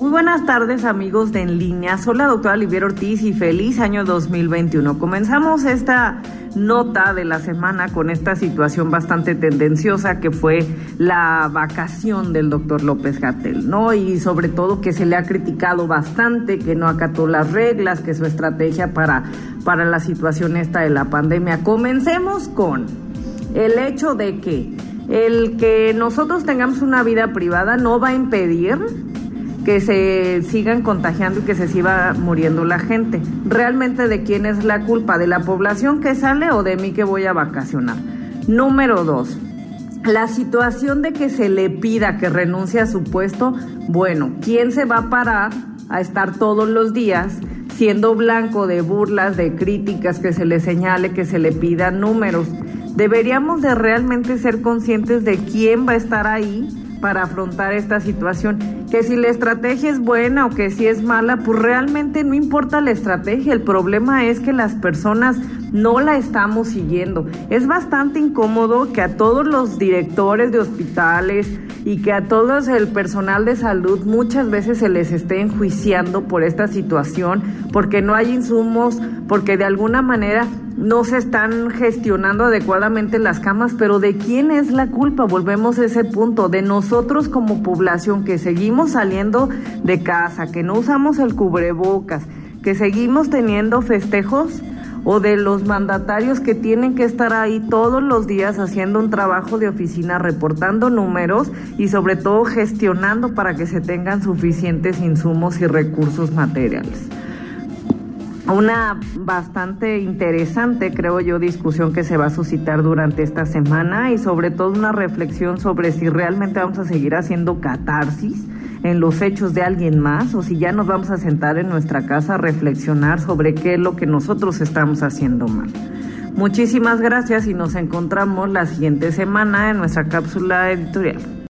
Muy buenas tardes amigos de En Línea, soy la doctora Olivier Ortiz y feliz año 2021. Comenzamos esta nota de la semana con esta situación bastante tendenciosa que fue la vacación del doctor López Gatel, ¿no? Y sobre todo que se le ha criticado bastante, que no acató las reglas, que su estrategia para, para la situación esta de la pandemia. Comencemos con el hecho de que el que nosotros tengamos una vida privada no va a impedir que se sigan contagiando y que se siga muriendo la gente. ¿Realmente de quién es la culpa? ¿De la población que sale o de mí que voy a vacacionar? Número dos, la situación de que se le pida que renuncie a su puesto, bueno, ¿quién se va a parar a estar todos los días siendo blanco de burlas, de críticas, que se le señale, que se le pida números? Deberíamos de realmente ser conscientes de quién va a estar ahí para afrontar esta situación. Que si la estrategia es buena o que si es mala, pues realmente no importa la estrategia. El problema es que las personas no la estamos siguiendo. Es bastante incómodo que a todos los directores de hospitales y que a todo el personal de salud muchas veces se les esté enjuiciando por esta situación, porque no hay insumos, porque de alguna manera no se están gestionando adecuadamente las camas, pero ¿de quién es la culpa? Volvemos a ese punto, de nosotros como población que saliendo de casa, que no usamos el cubrebocas, que seguimos teniendo festejos o de los mandatarios que tienen que estar ahí todos los días haciendo un trabajo de oficina, reportando números y sobre todo gestionando para que se tengan suficientes insumos y recursos materiales. Una bastante interesante, creo yo, discusión que se va a suscitar durante esta semana y sobre todo una reflexión sobre si realmente vamos a seguir haciendo catarsis en los hechos de alguien más o si ya nos vamos a sentar en nuestra casa a reflexionar sobre qué es lo que nosotros estamos haciendo mal. Muchísimas gracias y nos encontramos la siguiente semana en nuestra cápsula editorial.